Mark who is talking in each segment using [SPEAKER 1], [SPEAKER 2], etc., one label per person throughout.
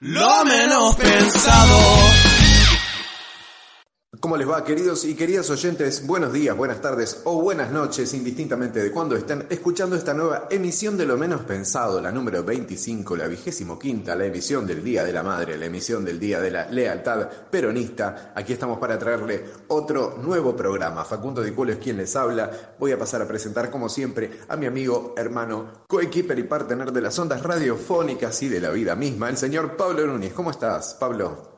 [SPEAKER 1] Lo menos pensado.
[SPEAKER 2] ¿Cómo les va, queridos y queridas oyentes? Buenos días, buenas tardes o buenas noches, indistintamente de cuándo estén escuchando esta nueva emisión de Lo Menos Pensado, la número 25, la vigésimo quinta, la emisión del Día de la Madre, la emisión del Día de la Lealtad Peronista. Aquí estamos para traerle otro nuevo programa. Facundo Di Culo es quien les habla. Voy a pasar a presentar, como siempre, a mi amigo, hermano, coequiper y partener de las ondas radiofónicas y de la vida misma, el señor Pablo Núñez. ¿Cómo estás, Pablo?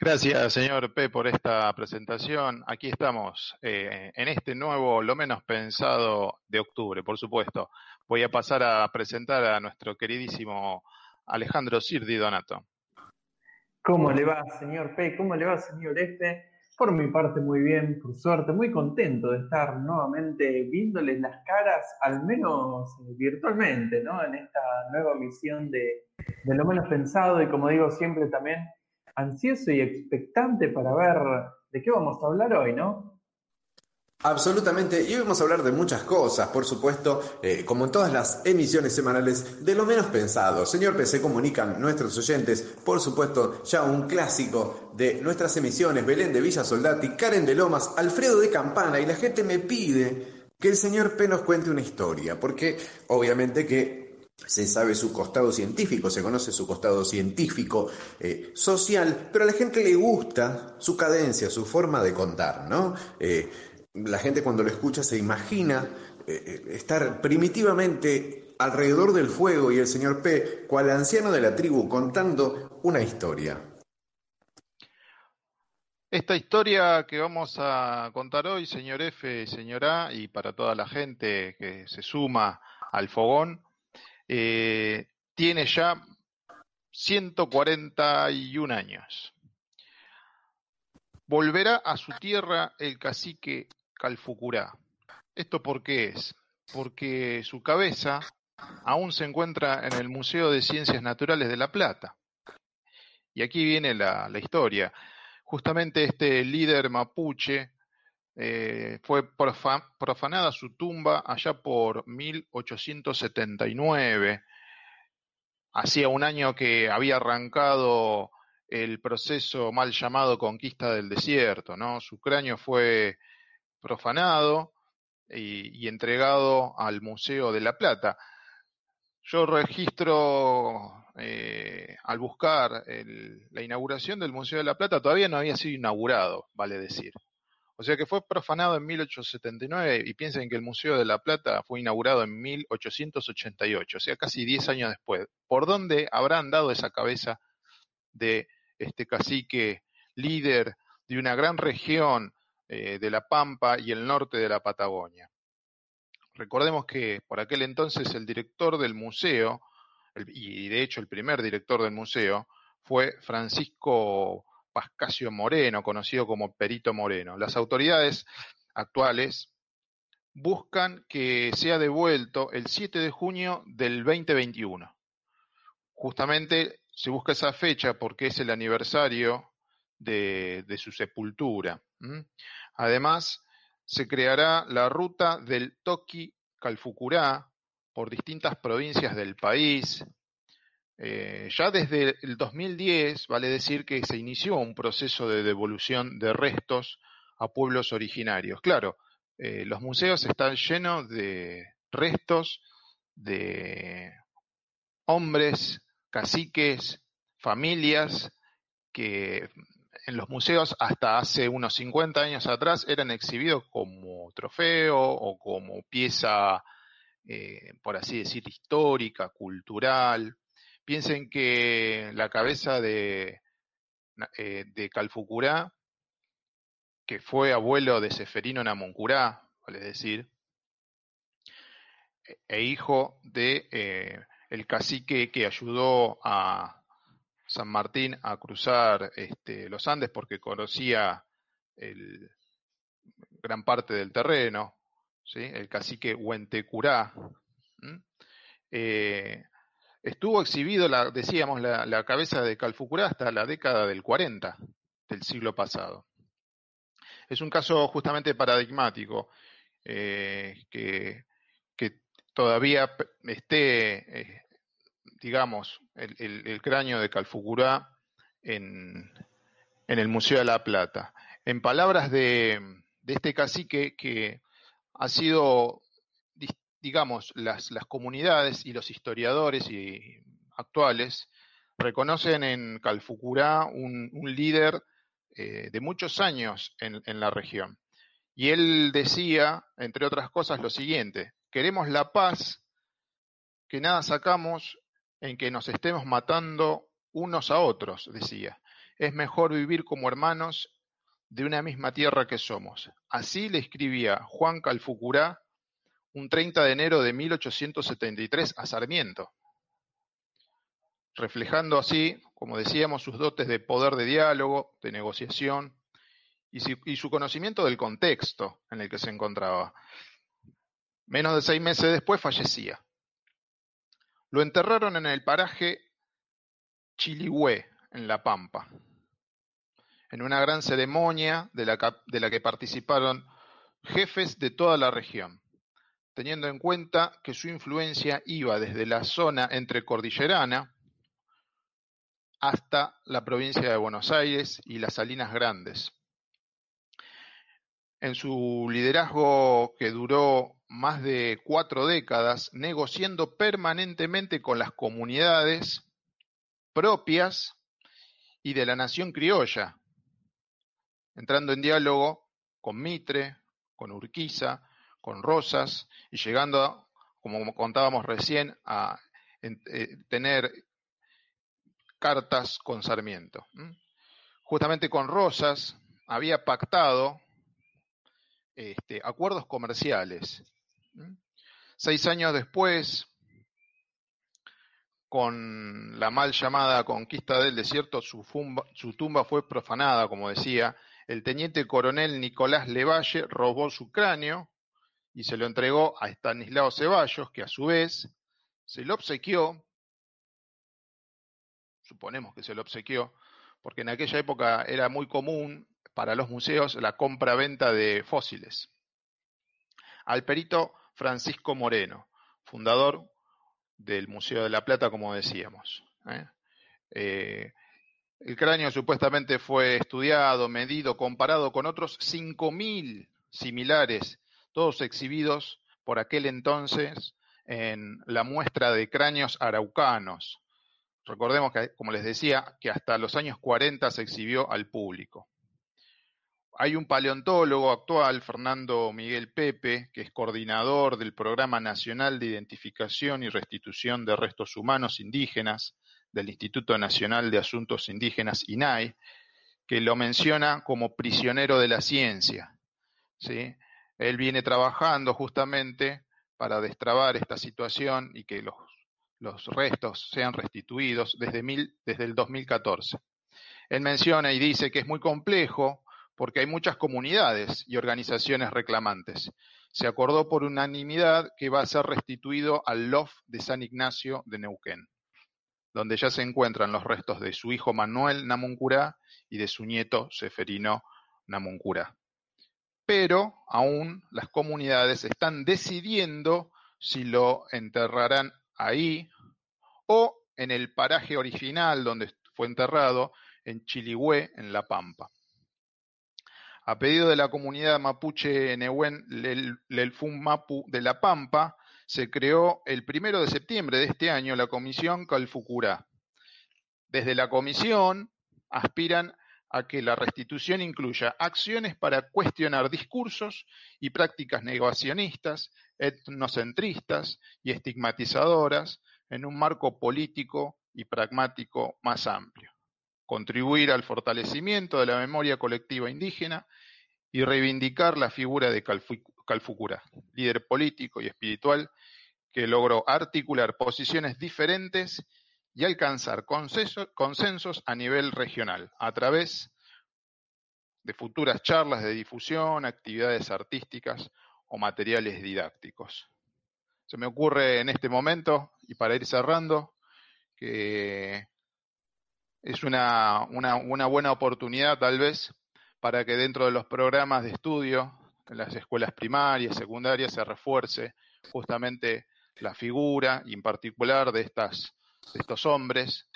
[SPEAKER 3] Gracias, señor P, por esta presentación. Aquí estamos eh, en este nuevo, lo menos pensado de octubre, por supuesto. Voy a pasar a presentar a nuestro queridísimo Alejandro Sirdi Donato.
[SPEAKER 4] ¿Cómo le va, señor P? ¿Cómo le va, señor F? Por mi parte, muy bien, por suerte, muy contento de estar nuevamente viéndoles las caras, al menos virtualmente, ¿no? En esta nueva misión de lo menos pensado y, como digo siempre, también ansioso y expectante para ver de qué vamos a hablar hoy, ¿no?
[SPEAKER 2] Absolutamente, y vamos a hablar de muchas cosas, por supuesto, eh, como en todas las emisiones semanales, de lo menos pensado. Señor P, se comunican nuestros oyentes, por supuesto, ya un clásico de nuestras emisiones, Belén de Villa Soldati, Karen de Lomas, Alfredo de Campana, y la gente me pide que el señor P nos cuente una historia, porque obviamente que se sabe su costado científico, se conoce su costado científico, eh, social, pero a la gente le gusta su cadencia, su forma de contar, ¿no? Eh, la gente cuando lo escucha se imagina eh, estar primitivamente alrededor del fuego y el señor P, cual anciano de la tribu, contando una historia.
[SPEAKER 3] Esta historia que vamos a contar hoy, señor F, señor A, y para toda la gente que se suma al fogón, eh, tiene ya 141 años. Volverá a su tierra el cacique Calfucurá. ¿Esto por qué es? Porque su cabeza aún se encuentra en el Museo de Ciencias Naturales de La Plata. Y aquí viene la, la historia. Justamente este líder mapuche eh, fue profanada su tumba allá por 1879. Hacía un año que había arrancado el proceso mal llamado conquista del desierto, ¿no? Su cráneo fue profanado y, entregado al Museo de La Plata. Yo registro, eh, al buscar la inauguración del Museo de La Plata, todavía no había sido inaugurado, vale decir. O sea que fue profanado en 1879 y piensen que el Museo de la Plata fue inaugurado en 1888, o sea, casi 10 años después. ¿Por dónde habrán dado esa cabeza de este cacique líder de una gran región eh, de la Pampa y el norte de la Patagonia? Recordemos que por aquel entonces el director del museo, y de hecho el primer director del museo, fue Francisco Pascasio Moreno, conocido como Perito Moreno. Las autoridades actuales buscan que sea devuelto el 7 de junio del 2021. Justamente se busca esa fecha porque es el aniversario de, su sepultura. Además, se creará la ruta del Toki Calfucurá por distintas provincias del país, eh, ya desde el 2010 vale decir que se inició un proceso de devolución de restos a pueblos originarios. Claro, eh, los museos están llenos de restos de hombres, caciques, familias que en los museos hasta hace unos 50 años atrás eran exhibidos como trofeo o como pieza, eh, por así decir, histórica, cultural. Piensen que la cabeza de, eh, de Calfucurá, que fue abuelo de Seferino Namuncurá, vale decir, e, e hijo de eh, el cacique que ayudó a San Martín a cruzar este, los Andes porque conocía el, gran parte del terreno, ¿sí? el cacique Huentecurá. Estuvo exhibido, la, decíamos, la, cabeza de Calfucurá hasta la década del 40 del siglo pasado. Es un caso justamente paradigmático eh, que, todavía esté eh, digamos, el, cráneo de Calfucurá en, en, el Museo de la Plata. En palabras de, este cacique que ha sido, digamos, las, las comunidades y los historiadores y actuales reconocen en Calfucurá un, líder eh, de muchos años en, en la región. Y él decía, entre otras cosas, lo siguiente, queremos la paz, que nada sacamos en que nos estemos matando unos a otros, decía. Es mejor vivir como hermanos de una misma tierra que somos. Así le escribía Juan Calfucurá un 30 de enero de 1873 a Sarmiento, reflejando así, como decíamos, sus dotes de poder de diálogo, de negociación y su, conocimiento del contexto en el que se encontraba. Menos de seis meses después fallecía. Lo enterraron en el paraje Chiligüe, en La Pampa, en una gran ceremonia de la, de la que participaron jefes de toda la región, teniendo en cuenta que su influencia iba desde la zona entre cordillerana hasta la provincia de Buenos Aires y las Salinas Grandes. En su liderazgo que duró más de cuatro décadas negociando permanentemente con las comunidades propias y de la nación criolla, entrando en diálogo con Mitre, con Urquiza, con Rosas y llegando, como contábamos recién, a eh, tener cartas con Sarmiento. Justamente con Rosas había pactado este, acuerdos comerciales Seis años después, con la mal llamada conquista del desierto, su, tumba fue profanada, como decía. El teniente coronel Nicolás Levalle robó su cráneo y se lo entregó a Estanislao Ceballos, que a su vez se lo obsequió, suponemos que se lo obsequió, porque en aquella época era muy común para los museos la compra-venta de fósiles. Al perito Francisco Moreno, fundador del Museo de la Plata, como decíamos. ¿eh? Eh, el cráneo supuestamente fue estudiado, medido, comparado con otros 5.000 similares, todos exhibidos por aquel entonces en la muestra de cráneos araucanos. Recordemos que, como les decía, que hasta los años 40 se exhibió al público. Hay un paleontólogo actual, Fernando Miguel Pepe, que es coordinador del Programa Nacional de Identificación y Restitución de Restos Humanos Indígenas del Instituto Nacional de Asuntos Indígenas, INAI, que lo menciona como prisionero de la ciencia. ¿sí? Él viene trabajando justamente para destrabar esta situación y que los, restos sean restituidos desde, mil, desde el 2014. Él menciona y dice que es muy complejo porque hay muchas comunidades y organizaciones reclamantes. Se acordó por unanimidad que va a ser restituido al LOF de San Ignacio de Neuquén, donde ya se encuentran los restos de su hijo Manuel Namuncurá y de su nieto Seferino Namuncurá. Pero aún las comunidades están decidiendo si lo enterrarán ahí o en el paraje original donde fue enterrado, en Chiligüe, en La Pampa. A pedido de la comunidad mapuche Nehuen Lelfun Mapu de La Pampa, se creó el primero de septiembre de este año la Comisión Calfucurá. Desde la comisión aspiran a que la restitución incluya acciones para cuestionar discursos y prácticas negacionistas, etnocentristas y estigmatizadoras en un marco político y pragmático más amplio. Contribuir al fortalecimiento de la memoria colectiva indígena y reivindicar la figura de Calfucura, líder político y espiritual que logró articular posiciones diferentes y alcanzar consensos a nivel regional a través de futuras charlas de difusión, actividades artísticas o materiales didácticos. Se me ocurre en este momento, y para ir cerrando, que es una, una, buena oportunidad tal vez para que dentro de los programas de estudio en las escuelas primarias, secundarias, se refuerce justamente la figura y en particular de estas estos hombres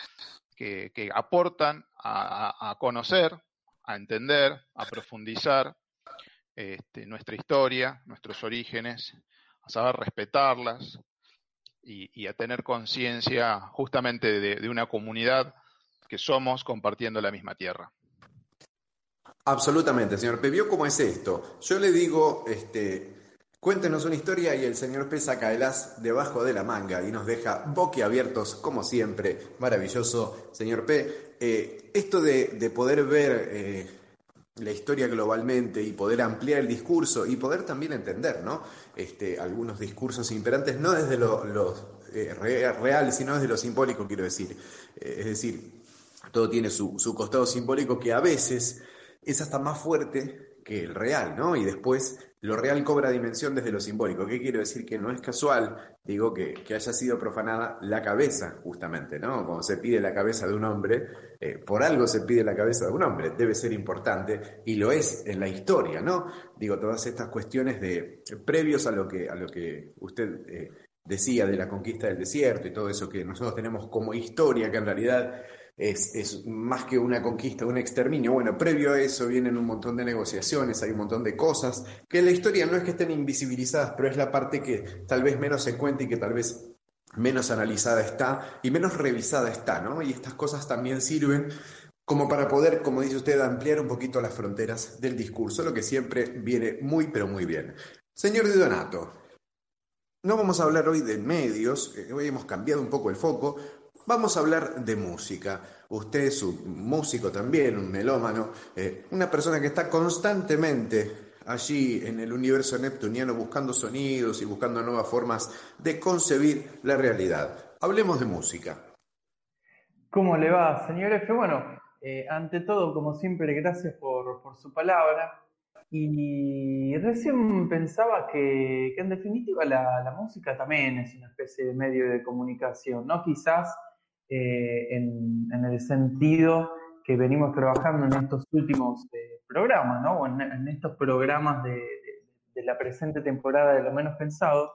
[SPEAKER 3] que, aportan a, conocer, a entender, a profundizar este, nuestra historia, nuestros orígenes, a saber respetarlas y, a tener conciencia justamente de, una comunidad que somos compartiendo la misma tierra.
[SPEAKER 2] Absolutamente, señor P. ¿Vio cómo es esto? Yo le digo, este, cuéntenos una historia y el señor P saca el as debajo de la manga y nos deja boquiabiertos, como siempre. Maravilloso, señor P. Eh, esto de, poder ver eh, la historia globalmente y poder ampliar el discurso y poder también entender, ¿no? Este, algunos discursos imperantes, no desde lo, eh, real, sino desde lo simbólico, quiero decir. es decir, todo tiene su, su costado simbólico que a veces es hasta más fuerte que el real, ¿no? Y después lo real cobra dimensión desde lo simbólico. ¿Qué quiero decir? Que no es casual, digo, que, haya sido profanada la cabeza, justamente, ¿no? Cuando se pide la cabeza de un hombre, eh, por algo se pide la cabeza de un hombre, debe ser importante, y lo es en la historia, ¿no? Digo, todas estas cuestiones de previos a lo que, a lo que usted eh, decía de la conquista del desierto y todo eso que nosotros tenemos como historia, que en realidad es, más que una conquista, un exterminio. Bueno, previo a eso vienen un montón de negociaciones, hay un montón de cosas que en la historia no es que estén invisibilizadas, pero es la parte que tal vez menos se cuenta y que tal vez menos analizada está y menos revisada está, ¿no? Y estas cosas también sirven como para poder, como dice usted, ampliar un poquito las fronteras del discurso, lo que siempre viene muy, pero muy bien. Señor Di Donato, no vamos a hablar hoy de medios, eh, hoy hemos cambiado un poco el foco, Vamos a hablar de música. Usted es un músico también, un melómano, eh, una persona que está constantemente allí en el universo neptuniano buscando sonidos y buscando nuevas formas de concebir la realidad. Hablemos de música.
[SPEAKER 4] ¿Cómo le va, señor F? Bueno, eh, ante todo, como siempre, gracias por, su palabra. Y recién pensaba que, en definitiva la, música también es una especie de medio de comunicación, ¿no? Quizás eh, en, el sentido que venimos trabajando en estos últimos eh, programas, ¿no? O en, estos programas de, la presente temporada de Lo Menos Pensado.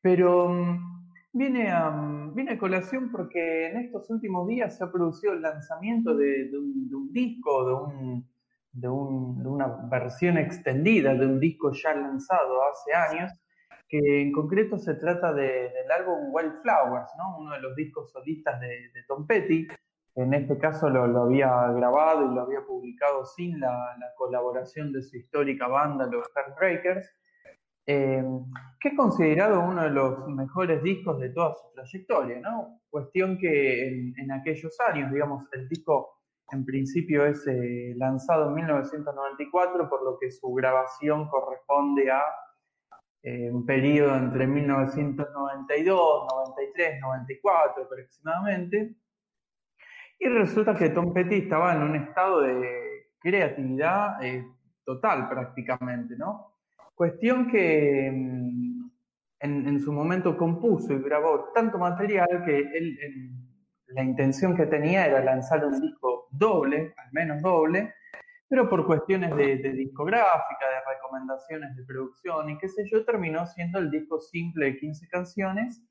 [SPEAKER 4] Pero mm, viene a, viene a colación porque en estos últimos días se ha producido el lanzamiento de, un, disco, de, un, de, una versión extendida de un disco ya lanzado hace años, que en concreto se trata del álbum Wildflowers, ¿no? uno de los discos solistas de, Tom Petty. En este caso lo, había grabado y lo había publicado sin la, colaboración de su histórica banda, los Heartbreakers, eh, que es considerado uno de los mejores discos de toda su trayectoria. ¿no? Cuestión que en, aquellos años, digamos, el disco en principio es eh, lanzado en 1994, por lo que su grabación corresponde a eh, un periodo entre 1992, 93, 94 aproximadamente. Y resulta que Tom Petty estaba en un estado de creatividad eh, total prácticamente, ¿no? Cuestión que mm, en, su momento compuso y grabó tanto material que él, la intención que tenía era lanzar un disco doble, al menos doble, pero por cuestiones de, discográfica, de recomendaciones de producción y qué sé yo, terminó siendo el disco simple de 15 canciones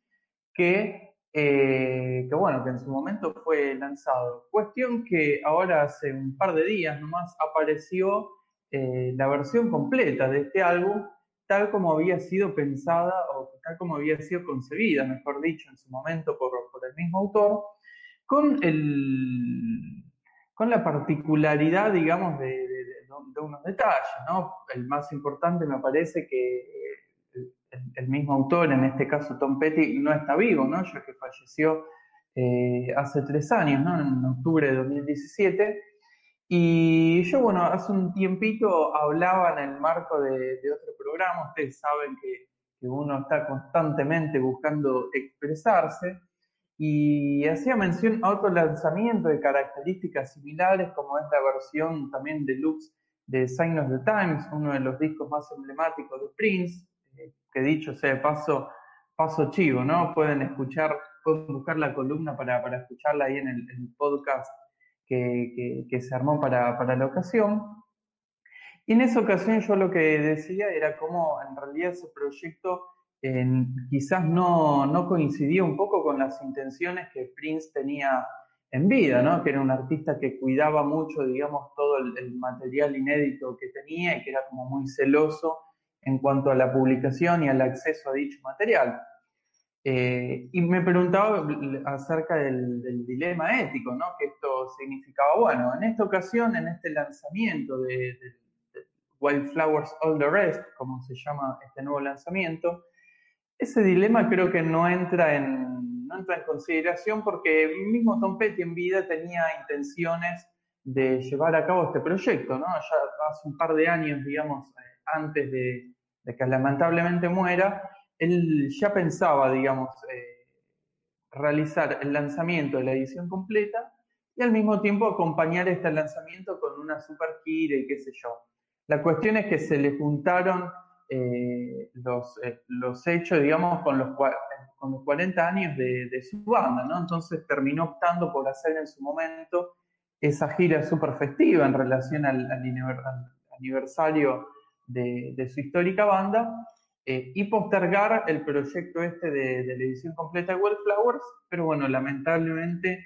[SPEAKER 4] que, eh, que, bueno, que en su momento fue lanzado. Cuestión que ahora hace un par de días nomás apareció eh, la versión completa de este álbum, tal como había sido pensada o tal como había sido concebida, mejor dicho, en su momento por, por el mismo autor, con el con la particularidad, digamos, de, unos detalles, ¿no? El más importante me parece que el, mismo autor, en este caso Tom Petty, no está vivo, ¿no? Ya que falleció eh, hace tres años, ¿no? En octubre de 2017. Y yo, bueno, hace un tiempito hablaba en el marco de, otro programa, ustedes saben que, que uno está constantemente buscando expresarse, y hacía mención a otro lanzamiento de características similares, como es la versión también deluxe de Sign of the Times, uno de los discos más emblemáticos de Prince, eh, que dicho sea de paso, paso chivo, ¿no? Pueden escuchar, pueden buscar la columna para, para escucharla ahí en el, podcast que, que, se armó para, para la ocasión. Y en esa ocasión yo lo que decía era cómo en realidad ese proyecto quizás no, no coincidía un poco con las intenciones que Prince tenía en vida, ¿no? que era un artista que cuidaba mucho, digamos, todo el, material inédito que tenía y que era como muy celoso en cuanto a la publicación y al acceso a dicho material. Eh, y me preguntaba acerca del, dilema ético, ¿no? Que esto significaba. Bueno, en esta ocasión, en este lanzamiento de, de Wildflowers All the Rest, como se llama este nuevo lanzamiento, ese dilema creo que no entra en, no entra en consideración porque mismo Tom Petty en vida tenía intenciones de llevar a cabo este proyecto, ¿no? Ya hace un par de años, digamos, eh, antes de, que lamentablemente muera, él ya pensaba, digamos, eh, realizar el lanzamiento de la edición completa y al mismo tiempo acompañar este lanzamiento con una super gira y qué sé yo. La cuestión es que se le juntaron eh, los, eh, los hechos, digamos, con los, con los 40 años de, su banda, ¿no? Entonces terminó optando por hacer en su momento esa gira súper festiva en relación al, aniversario de, su histórica banda eh, y postergar el proyecto este de, la edición completa de Wildflowers, pero bueno, lamentablemente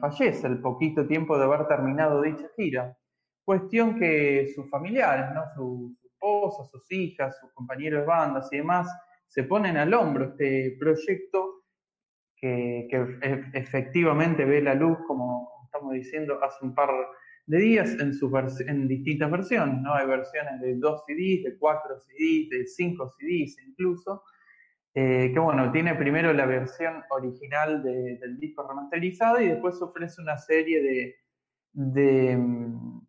[SPEAKER 4] fallece el poquito tiempo de haber terminado dicha gira. Cuestión que sus familiares, ¿no? Su, esposas, sus hijas, sus compañeros de bandas y demás, se ponen al hombro este proyecto que, efectivamente ve la luz, como estamos diciendo, hace un par de días en, distintas versiones, ¿no? Hay versiones de dos CDs, de cuatro CDs, de cinco CDs incluso, eh, que bueno, tiene primero la versión original del disco remasterizado y después ofrece una serie de, de, mm,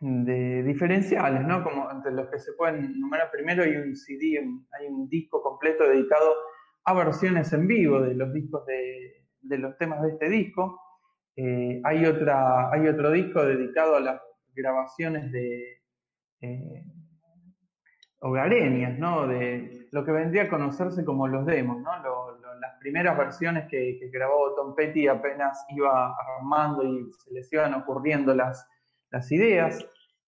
[SPEAKER 4] de diferenciales, ¿no? Como entre los que se pueden numerar primero hay un CD, hay un disco completo dedicado a versiones en vivo de los discos de, los temas de este disco. Eh, hay, otra, hay otro disco dedicado a las grabaciones de eh, hogareñas, ¿no? De lo que vendría a conocerse como los demos, ¿no? las primeras versiones que, que grabó Tom Petty apenas iba armando y se les iban ocurriendo las, las ideas.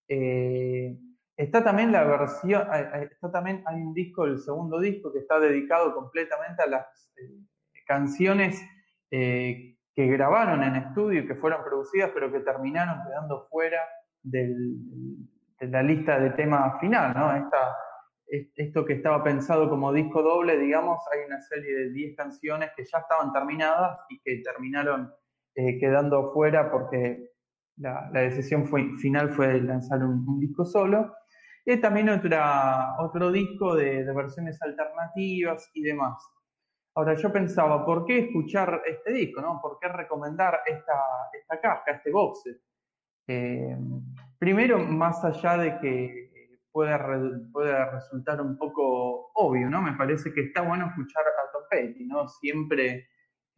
[SPEAKER 4] Eh, está también la versión, está también, hay un disco, el segundo disco, que está dedicado completamente a las eh, canciones eh, que grabaron en estudio y que fueron producidas, pero que terminaron quedando fuera de la lista de temas final, ¿no? Esta, esto que estaba pensado como disco doble, digamos, hay una serie de 10 canciones que ya estaban terminadas y que terminaron quedando fuera porque la, decisión fue, final fue lanzar un, disco solo. Y también otra, otro disco de, versiones alternativas y demás. Ahora yo pensaba, ¿por qué escuchar este disco? No? ¿Por qué recomendar esta, esta caja, este box eh, primero, más allá de que pueda, pueda resultar un poco obvio, ¿no? Me parece que está bueno escuchar a Tom Petty, ¿no? Siempre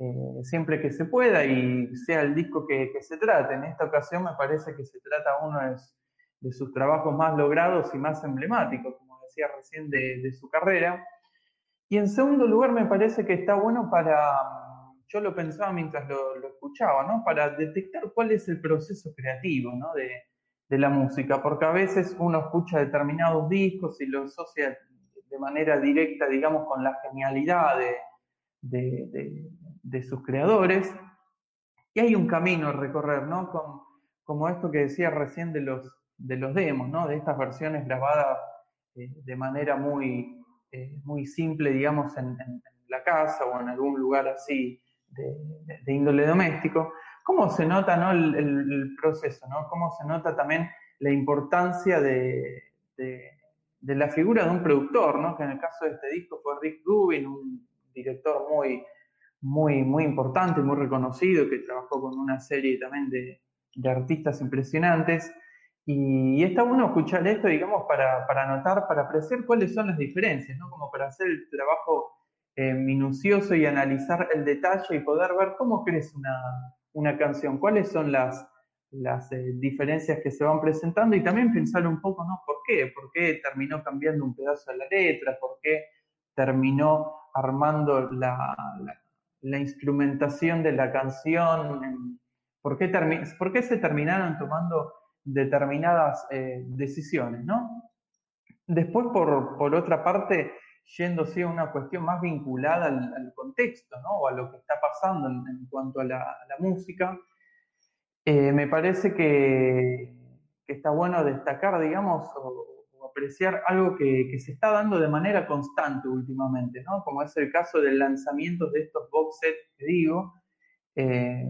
[SPEAKER 4] eh, siempre que se pueda y sea el disco que, se trate. En esta ocasión me parece que se trata uno de, sus trabajos más logrados y más emblemáticos, como decía recién, de, su carrera. Y en segundo lugar me parece que está bueno para, yo lo pensaba mientras lo, escuchaba, ¿no? Para detectar cuál es el proceso creativo, ¿no? De, la música, porque a veces uno escucha determinados discos y lo asocia de manera directa, digamos, con la genialidad de, de sus creadores. Y hay un camino a recorrer, ¿no? como esto que decía recién de los, de los demos, ¿no? De estas versiones grabadas eh, de manera muy, eh, muy simple, digamos, en, la casa o en algún lugar así de, índole doméstico. ¿Cómo se nota ¿no? el, proceso? ¿no? ¿Cómo se nota también la importancia de, de, la figura de un productor? ¿no? Que en el caso de este disco fue Rick Rubin, un director muy, muy, muy importante, muy reconocido, que trabajó con una serie también de, artistas impresionantes. Y, está bueno escuchar esto, digamos, para, para notar, para apreciar cuáles son las diferencias, ¿no? Como para hacer el trabajo eh, minucioso y analizar el detalle y poder ver cómo crece una, canción, cuáles son las, las eh, diferencias que se van presentando y también pensar un poco, ¿no? ¿Por qué? ¿Por qué terminó cambiando un pedazo de la letra? ¿Por qué terminó armando la, la instrumentación de la canción, por qué, por qué se terminaron tomando determinadas eh, decisiones, ¿no? Después, por, otra parte, yéndose a una cuestión más vinculada al, contexto, ¿no? O a lo que está pasando en, cuanto a la, música, eh, me parece que, está bueno destacar, digamos, apreciar algo que, se está dando de manera constante últimamente, ¿no? Como es el caso del lanzamiento de estos box sets que digo, eh,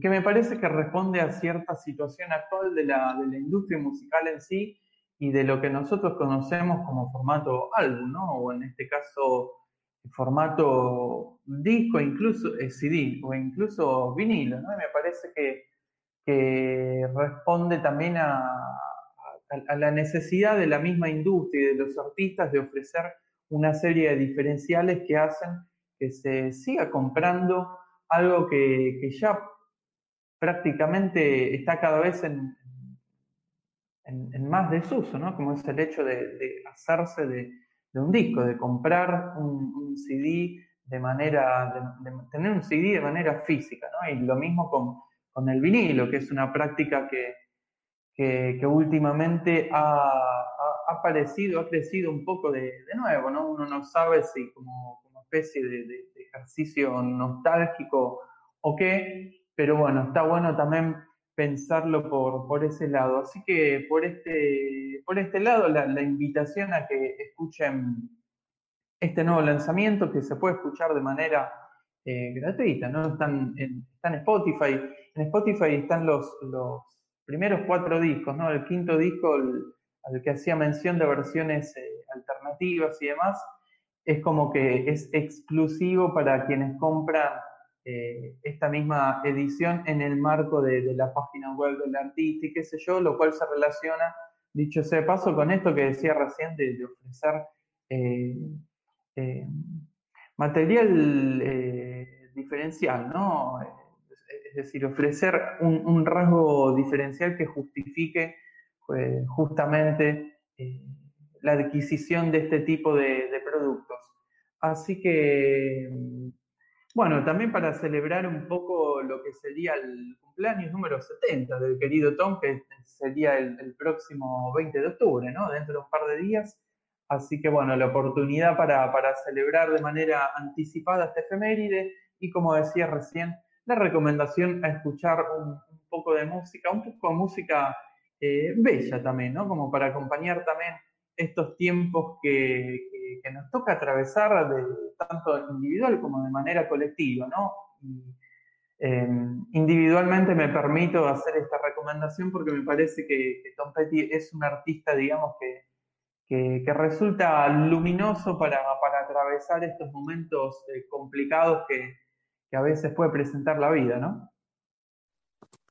[SPEAKER 4] que me parece que responde a cierta situación actual de la, de la industria musical en sí y de lo que nosotros conocemos como formato álbum, ¿no? O en este caso, formato disco, incluso eh, CD o incluso vinilo, ¿no? me parece que, responde también a, a, la necesidad de la misma industria y de los artistas de ofrecer una serie de diferenciales que hacen que se siga comprando algo que, que ya prácticamente está cada vez en, en, más desuso, ¿no? Como es el hecho de, hacerse de, un disco, de comprar un, CD de manera, de, tener un CD de manera física, ¿no? Y lo mismo con, el vinilo, que es una práctica que, que, últimamente ha, aparecido, ha crecido un poco de, nuevo, ¿no? Uno no sabe si como, como especie de, ejercicio nostálgico o qué, pero bueno, está bueno también pensarlo por, por ese lado. Así que por este, por este lado, la, invitación a que escuchen este nuevo lanzamiento que se puede escuchar de manera eh, gratuita, ¿no? Están en, están Spotify. En Spotify están los, los primeros cuatro discos, ¿no? El quinto disco, al que hacía mención de versiones eh, alternativas y demás, es como que es exclusivo para quienes compran eh, esta misma edición en el marco de, la página web del artista y qué sé yo, lo cual se relaciona, dicho sea de paso, con esto que decía recién de, ofrecer eh, material diferencial, ¿no? Es decir, ofrecer un, rasgo diferencial que justifique justamente la adquisición de este tipo de productos. Así que bueno, también para celebrar un poco lo que sería el cumpleaños número 70 del querido Tom, que sería el, próximo 20 de octubre, ¿no? Dentro de un par de días. Así que bueno, la oportunidad para, celebrar de manera anticipada este efeméride y como decía recién, la recomendación a escuchar un, poco de música, un poco de música eh, bella también, ¿no? Como para acompañar también estos tiempos que, nos toca atravesar de, tanto individual como de manera colectiva, ¿no? Em, individualmente me permito hacer esta recomendación porque me parece que, Tom Petty es un artista, digamos, que, que, resulta luminoso para, para, atravesar estos momentos eh, complicados que, que a veces puede presentar la vida, ¿no?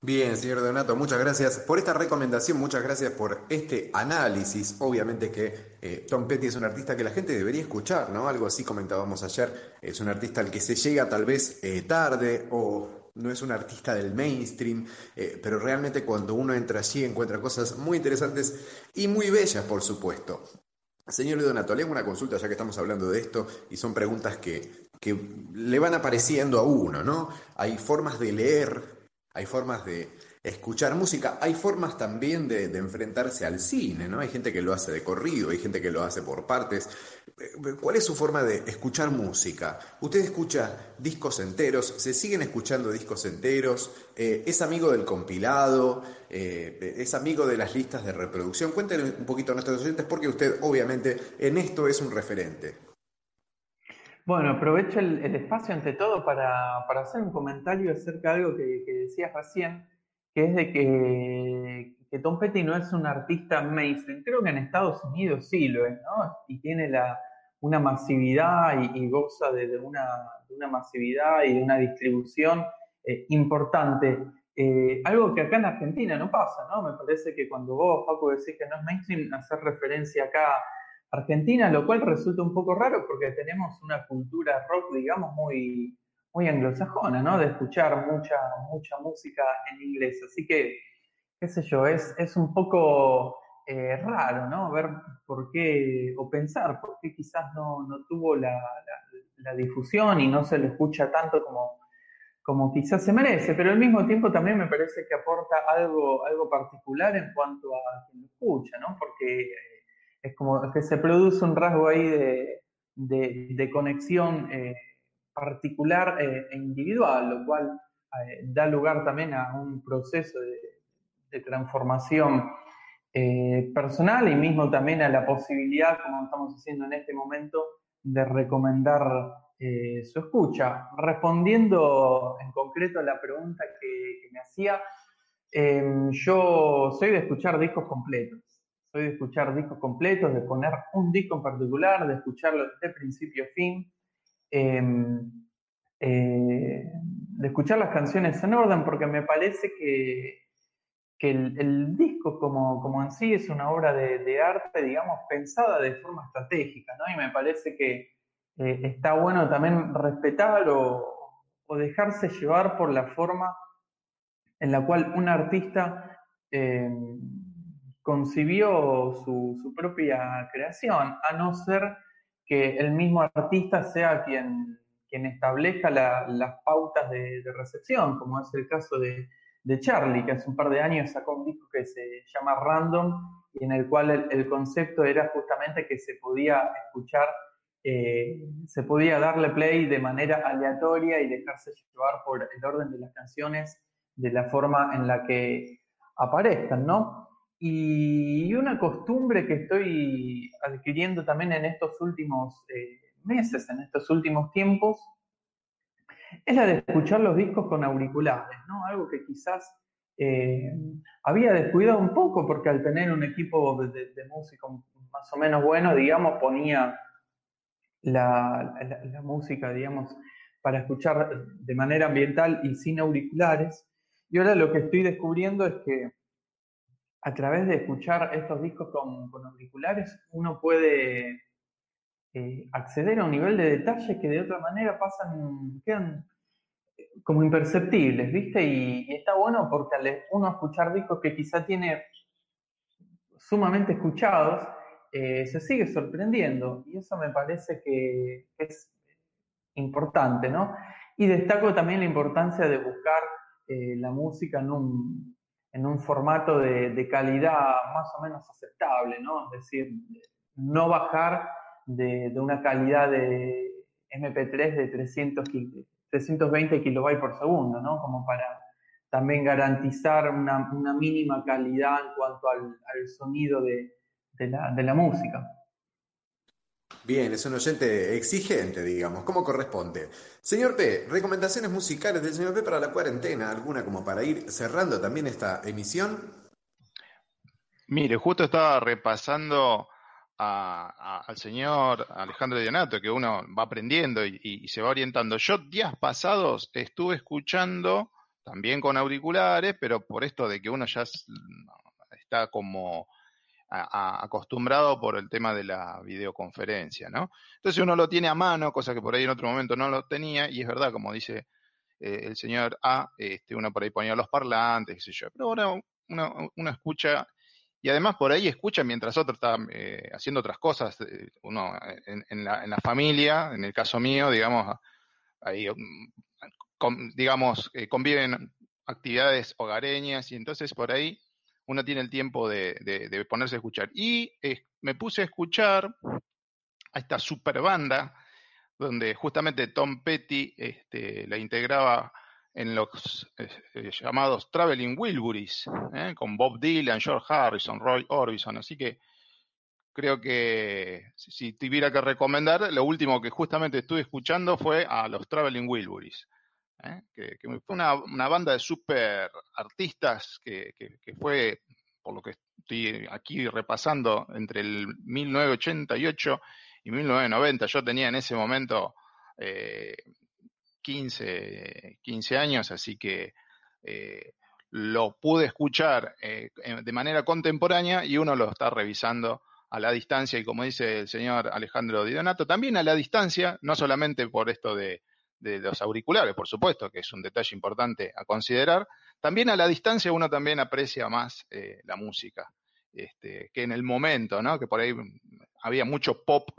[SPEAKER 2] Bien, señor Donato, muchas gracias por esta recomendación, muchas gracias por este análisis. Obviamente que eh, Tom Petty es un artista que la gente debería escuchar, ¿no? Algo así comentábamos ayer, es un artista al que se llega tal vez eh, tarde o no es un artista del mainstream, eh, pero realmente cuando uno entra allí encuentra cosas muy interesantes y muy bellas, por supuesto. Señor Donato, le hago una consulta ya que estamos hablando de esto y son preguntas que, que le van apareciendo a uno, ¿no? Hay formas de leer hay formas de escuchar música, hay formas también de, enfrentarse al cine, ¿no? Hay gente que lo hace de corrido, hay gente que lo hace por partes. ¿Cuál es su forma de escuchar música? ¿Usted escucha discos enteros? ¿Se siguen escuchando discos enteros? Eh, ¿Es amigo del compilado? Eh, ¿Es amigo de las listas de reproducción? Cuéntenos un poquito a nuestros oyentes porque usted obviamente en esto es un referente.
[SPEAKER 4] Bueno, aprovecho el, espacio ante todo para, hacer un comentario acerca de algo que, decías recién, que es de que, Tom Petty no es un artista mainstream. Creo que en Estados Unidos sí lo es, ¿no? Y tiene la, una masividad y, goza de, una, masividad y de una distribución eh, importante. Eh, algo que acá en Argentina no pasa, ¿no? Me parece que cuando vos, Paco, decís que no es mainstream, hacer referencia acá Argentina, lo cual resulta un poco raro porque tenemos una cultura rock, digamos, muy, muy anglosajona, ¿no? De escuchar mucha, mucha música en inglés. Así que, qué sé yo, es, es un poco eh, raro, ¿no? Ver por qué, o pensar por qué quizás no, tuvo la, difusión y no se le escucha tanto como, como quizás se merece, pero al mismo tiempo también me parece que aporta algo, algo particular en cuanto a quien lo escucha, ¿no? Porque es como que se produce un rasgo ahí de, de, conexión eh, particular eh, e individual, lo cual eh, da lugar también a un proceso de, transformación personal y mismo también a la posibilidad, como estamos haciendo en este momento, de recomendar su escucha. Respondiendo en concreto a la pregunta que, que me hacía, yo soy de escuchar discos completos soy de escuchar discos completos, de poner un disco en particular, de escucharlo de principio a fin, em, eh, de escuchar las canciones en orden, porque me parece que, que el, disco como, como, en sí es una obra de, arte, digamos, pensada de forma estratégica, ¿no? Y me parece que eh, está bueno también respetar o, dejarse llevar por la forma en la cual un artista eh, concibió su, propia creación, a no ser que el mismo artista sea quien, establezca las pautas de, recepción, como es el caso de, Charlie, que hace un par de años sacó un disco que se llama Random y en el cual el, concepto era justamente que se podía escuchar, eh, se podía darle play de manera aleatoria y dejarse llevar por el orden de las canciones de la forma en la que aparezcan, ¿no? Y una costumbre que estoy adquiriendo también en estos últimos eh, meses, en estos últimos tiempos, es la de escuchar los discos con auriculares, ¿no? Algo que quizás eh, había descuidado un poco porque al tener un equipo de, músico más o menos bueno, digamos, ponía la, la, música, digamos, para escuchar de manera ambiental y sin auriculares. Y ahora lo que estoy descubriendo es que a través de escuchar estos discos con, auriculares, uno puede eh, acceder a un nivel de detalle que de otra manera pasan, quedan eh, como imperceptibles, ¿viste? Y, está bueno porque al uno escuchar discos que quizá tiene sumamente escuchados, eh, se sigue sorprendiendo. Y eso me parece que es importante, ¿no? Y destaco también la importancia de buscar la música en un, en un formato de, calidad más o menos aceptable, ¿no? Es decir, no bajar de, una calidad de MP3 de 300, 320 kilobytes por segundo, ¿no? Como para también garantizar una, mínima calidad en cuanto al, sonido de la música.
[SPEAKER 2] Bien, es un oyente exigente, digamos, como corresponde. Señor P, recomendaciones musicales del señor P para la cuarentena, alguna como para ir cerrando también esta emisión.
[SPEAKER 3] Mire, justo estaba repasando al señor Alejandro Dionato, que uno va aprendiendo y, se va orientando. Yo días pasados estuve escuchando, también con auriculares, pero por esto de que uno ya está como acostumbrado por el tema de la videoconferencia, ¿no? Entonces uno lo tiene a mano, cosa que por ahí en otro momento no lo tenía, y es verdad, como dice eh, el señor A, este, uno por ahí ponía los parlantes, qué sé pero ahora uno, escucha, y además por ahí escucha mientras otro está eh, haciendo otras cosas, eh, uno en, la, en, la, familia, en el caso mío, digamos, ahí, mm, digamos, conviven actividades hogareñas, y entonces por ahí uno tiene el tiempo de, ponerse a escuchar. Y eh, me puse a escuchar a esta super banda, donde justamente Tom Petty este, la integraba en los eh, llamados Traveling Wilburys, ¿eh? con Bob Dylan, George Harrison, Roy Orbison. Así que creo que si tuviera que recomendar, lo último que justamente estuve escuchando fue a los Traveling Wilburys. ¿Eh? que, fue una, banda de super artistas que, fue, por lo que estoy aquí repasando, entre el 1988 y 1990. Yo tenía en ese momento 15, eh, 15 años, así que eh, lo pude escuchar de manera contemporánea y uno lo está revisando a la distancia y como dice el señor Alejandro Di Donato, también a la distancia, no solamente por esto de, de los auriculares, por supuesto, que es un detalle importante a considerar. También a la distancia uno también aprecia más eh, la música, este, que en el momento, ¿no? Que por ahí había mucho pop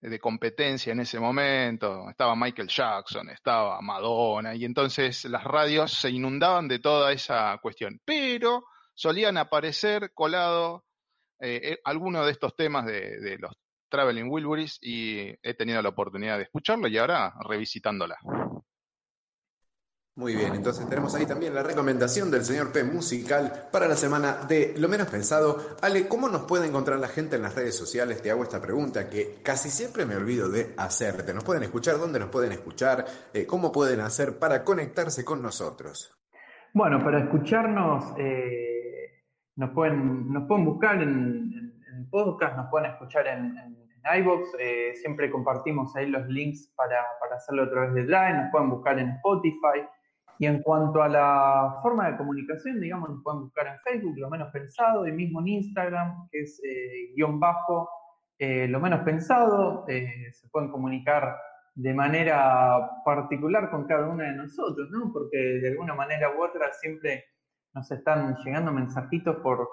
[SPEAKER 3] de competencia en ese momento, estaba Michael Jackson, estaba Madonna, y entonces las radios se inundaban de toda esa cuestión, pero solían aparecer colado eh, eh, algunos de estos temas de los Traveling Wilburys y he tenido la oportunidad de escucharla y ahora revisitándola.
[SPEAKER 2] Muy bien, entonces tenemos ahí también la recomendación del señor P musical para la semana de Lo menos pensado. Ale, ¿cómo nos puede encontrar la gente en las redes sociales? Te hago esta pregunta que casi siempre me olvido de hacerte. ¿Nos pueden escuchar? ¿Dónde nos pueden escuchar? Eh, ¿Cómo pueden hacer para conectarse con nosotros?
[SPEAKER 4] Bueno, para escucharnos eh, nos, pueden, nos pueden buscar en, podcast, nos pueden escuchar en, en, iVoox, eh, siempre compartimos ahí los links para, para hacerlo a través de Drive, nos pueden buscar en Spotify. Y en cuanto a la forma de comunicación, digamos, nos pueden buscar en Facebook, lo menos pensado, y mismo en Instagram, que es eh, guion bajo, eh, lo menos pensado. Se pueden comunicar de manera particular con cada una de nosotros, ¿no? Porque de alguna manera u otra siempre nos están llegando mensajitos por,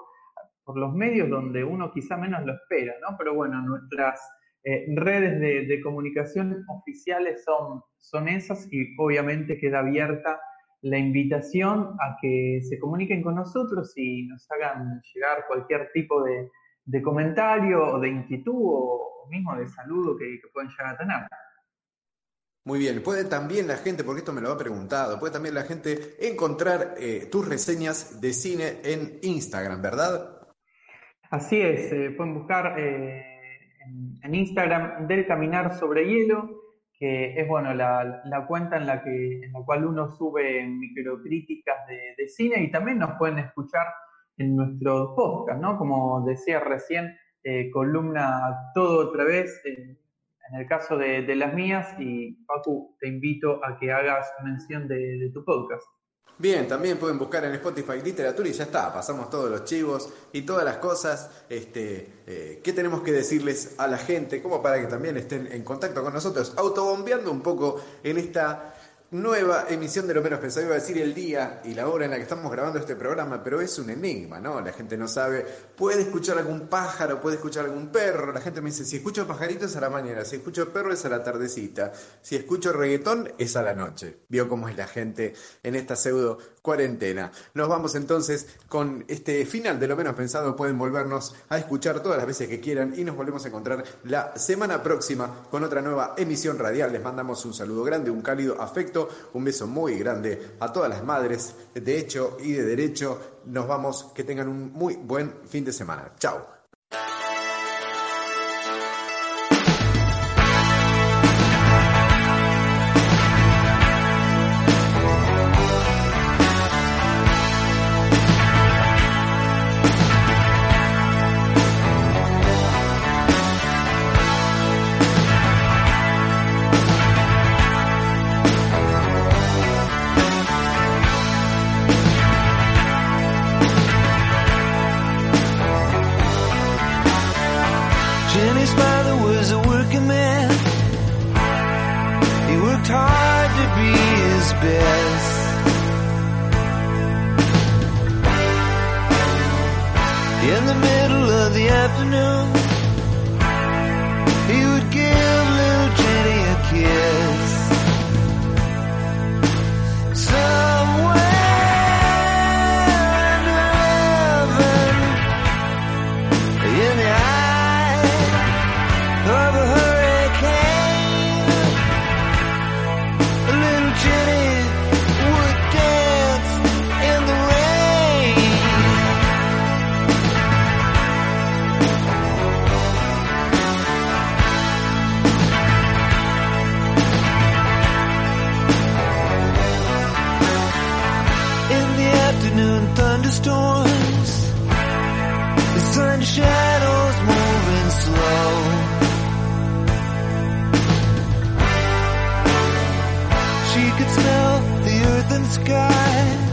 [SPEAKER 4] por los medios donde uno quizá menos lo espera, ¿no? Pero bueno, nuestras redes de, de, comunicación oficiales son, son esas y obviamente queda abierta la invitación a que se comuniquen con nosotros y nos hagan llegar cualquier tipo de, comentario o de inquietud o mismo de saludo que, pueden llegar a tener.
[SPEAKER 2] Muy bien, puede también la gente, porque esto me lo ha preguntado, puede también la gente encontrar eh, tus reseñas de cine en Instagram, ¿verdad?
[SPEAKER 4] Así es, eh, pueden buscar eh, en, Instagram del Caminar sobre Hielo que es bueno la, cuenta en la, que, en la cual uno sube microcríticas de, de, cine y también nos pueden escuchar en nuestro podcast, ¿no? Como decía recién, eh, columna todo otra vez, en el caso de, las mías, y Paco, te invito a que hagas mención de tu podcast.
[SPEAKER 2] Bien, también pueden buscar en Spotify literatura y ya está, pasamos todos los chivos y todas las cosas este, eh, tenemos que decirles a la gente, como para que también estén en contacto con nosotros, autobombeando un poco en esta nueva emisión de Lo Menos Pensado. Iba a decir el día y la hora en la que estamos grabando este programa, pero es un enigma, ¿no? La gente no sabe. Puede escuchar algún pájaro, puede escuchar algún perro. La gente me dice, si escucho pajaritos es a la mañana, si escucho perro es a la tardecita, si escucho reggaetón es a la noche. Vio cómo es la gente en esta pseudo cuarentena. Nos vamos entonces con este final de Lo Menos Pensado. Pueden volvernos a escuchar todas las veces que quieran y nos volvemos a encontrar la semana próxima con otra nueva emisión radial. Les mandamos un saludo grande, un cálido afecto un beso muy grande a todas las madres de hecho y de derecho. Nos vamos, que tengan un muy buen fin de semana. Chao.
[SPEAKER 1] a little Jenny. sky.